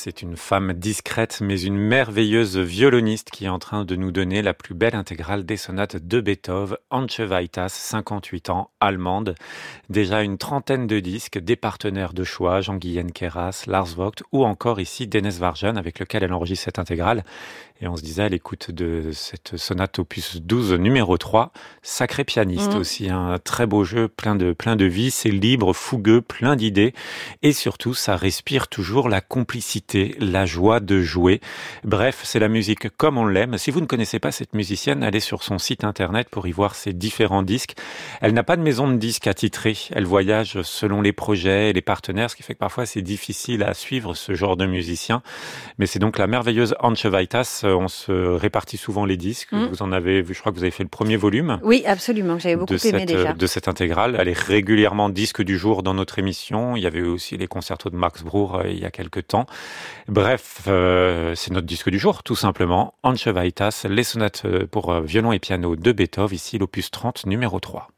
C'est une femme discrète mais une merveilleuse violoniste qui est en train de nous donner la plus belle intégrale des sonates de Beethoven, Antje Weitas, 58 ans, allemande. Déjà une trentaine de disques, des partenaires de choix, Jean-Guyen Keras, Lars Vogt ou encore ici Dennis Varjan avec lequel elle enregistre cette intégrale. Et on se disait à l'écoute de cette sonate opus 12 numéro 3, sacré pianiste mmh. aussi, un très beau jeu, plein de, plein de vie, c'est libre, fougueux, plein d'idées. Et surtout, ça respire toujours la complicité la joie de jouer. Bref, c'est la musique comme on l'aime. Si vous ne connaissez pas cette musicienne, allez sur son site internet pour y voir ses différents disques. Elle n'a pas de maison de disques attitrée. Elle voyage selon les projets et les partenaires, ce qui fait que parfois c'est difficile à suivre ce genre de musicien. Mais c'est donc la merveilleuse Anche Vaitas. On se répartit souvent les disques. Mm. Vous en avez vu, je crois que vous avez fait le premier volume. Oui, absolument. J'avais beaucoup aimé déjà. De cette intégrale. Elle est régulièrement disque du jour dans notre émission. Il y avait aussi les concertos de Max Bruch euh, il y a quelques temps. Bref, euh, c'est notre disque du jour, tout simplement. Anche Vaitas, les sonates euh, pour violon et piano de Beethoven, ici l'opus 30, numéro 3.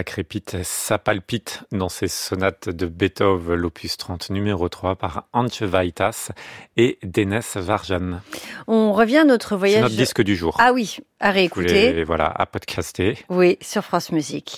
Ça crépite, ça palpite dans ces sonates de Beethoven, l'opus 30 numéro 3 par Antje Vaitas et Denes Varjan. On revient à notre voyage. C'est notre disque du jour. Ah oui, à réécouter. voilà, à podcaster. Oui, sur France Musique.